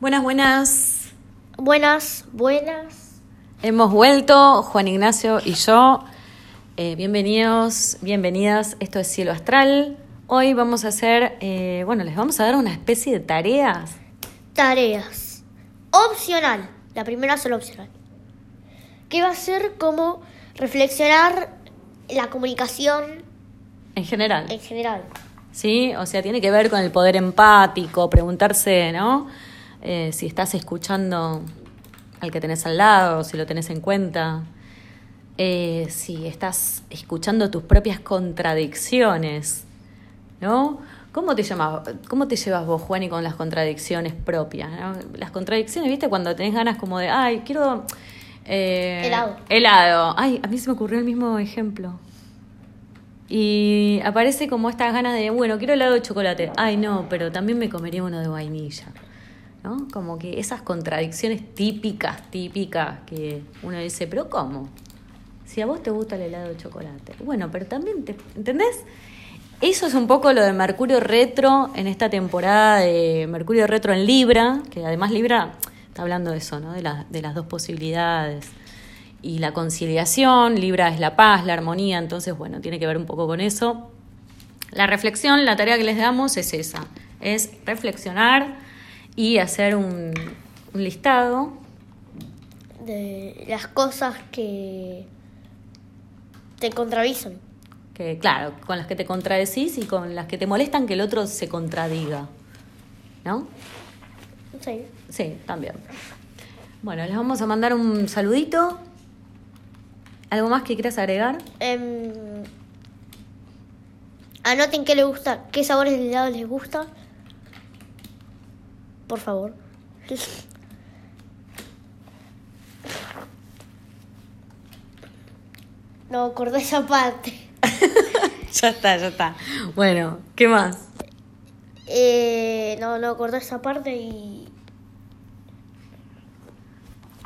Buenas, buenas. Buenas, buenas. Hemos vuelto, Juan Ignacio y yo. Eh, bienvenidos, bienvenidas. Esto es Cielo Astral. Hoy vamos a hacer, eh, bueno, les vamos a dar una especie de tareas. Tareas. Opcional. La primera solo opcional. Que va a ser como reflexionar la comunicación En general. en general. ¿Sí? O sea, tiene que ver con el poder empático, preguntarse, ¿no? Eh, si estás escuchando al que tenés al lado, si lo tenés en cuenta. Eh, si estás escuchando tus propias contradicciones, ¿no? ¿Cómo te, llamas, ¿Cómo te llevas vos, Juani, con las contradicciones propias? ¿no? Las contradicciones, ¿viste? Cuando tenés ganas como de, ay, quiero... eh, Helado. Helado. Ay, a mí se me ocurrió el mismo ejemplo. Y aparece como estas ganas de, bueno, quiero helado de chocolate. Ay, no, pero también me comería uno de vainilla. ¿No? Como que esas contradicciones típicas, típicas, que uno dice, pero ¿cómo? Si a vos te gusta el helado de chocolate. Bueno, pero también te. ¿Entendés? Eso es un poco lo de Mercurio Retro en esta temporada de Mercurio Retro en Libra, que además Libra está hablando de eso, ¿no? De, de las dos posibilidades. Y la conciliación, Libra es la paz, la armonía, entonces, bueno, tiene que ver un poco con eso. La reflexión, la tarea que les damos es esa, es reflexionar y hacer un, un listado De las cosas que te contradicen. que, claro, con las que te contradecís y con las que te molestan que el otro se contradiga. ¿No? Sí. Sí, también. Bueno, les vamos a mandar un saludito. ¿Algo más que quieras agregar? Em, anoten qué les gusta, qué sabores de helado les gusta. Por favor. No, acordé esa parte. ya está, ya está. Bueno, ¿qué más? Eh, no, no acordé esa parte y...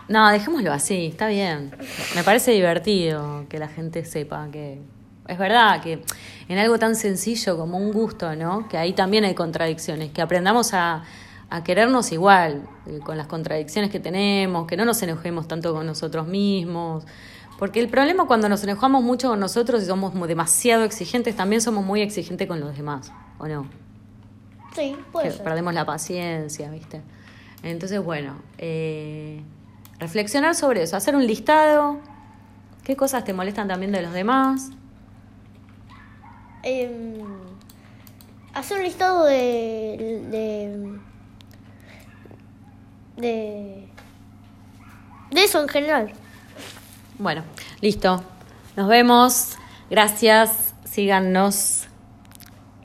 No, dejémoslo así, está bien. Me parece divertido que la gente sepa que es verdad que en algo tan sencillo como un gusto, ¿no? Que ahí también hay contradicciones, que aprendamos a, a querernos igual, eh, con las contradicciones que tenemos, que no nos enojemos tanto con nosotros mismos. Porque el problema cuando nos enojamos mucho con nosotros y somos demasiado exigentes, también somos muy exigentes con los demás, ¿o no? Sí, puede que ser. perdemos la paciencia, ¿viste? Entonces, bueno, eh, reflexionar sobre eso, hacer un listado, qué cosas te molestan también de los demás. Em, hacer un listado de, de de de eso en general. Bueno, listo. Nos vemos. Gracias. Síganos.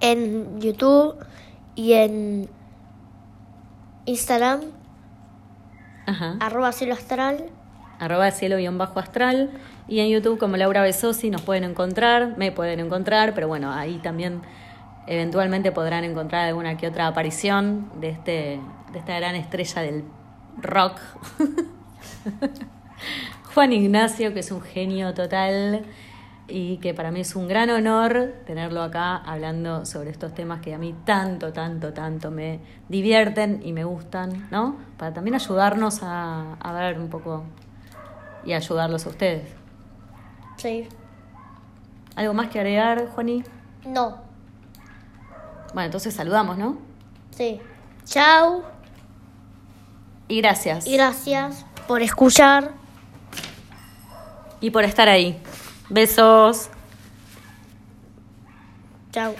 En YouTube y en Instagram, Ajá. arroba cielo astral. Arroba cielo guion bajo astral. Y en YouTube como Laura Besosi nos pueden encontrar, me pueden encontrar, pero bueno, ahí también eventualmente podrán encontrar alguna que otra aparición de este, de esta gran estrella del rock. Juan Ignacio, que es un genio total y que para mí es un gran honor tenerlo acá hablando sobre estos temas que a mí tanto, tanto, tanto me divierten y me gustan, ¿no? Para también ayudarnos a, a ver un poco y ayudarlos a ustedes. Sí. ¿Algo más que agregar, Juani? No. Bueno, entonces saludamos, ¿no? Sí. Chao Y gracias. y gracias por escuchar. Y por estar ahí. Besos. Chao.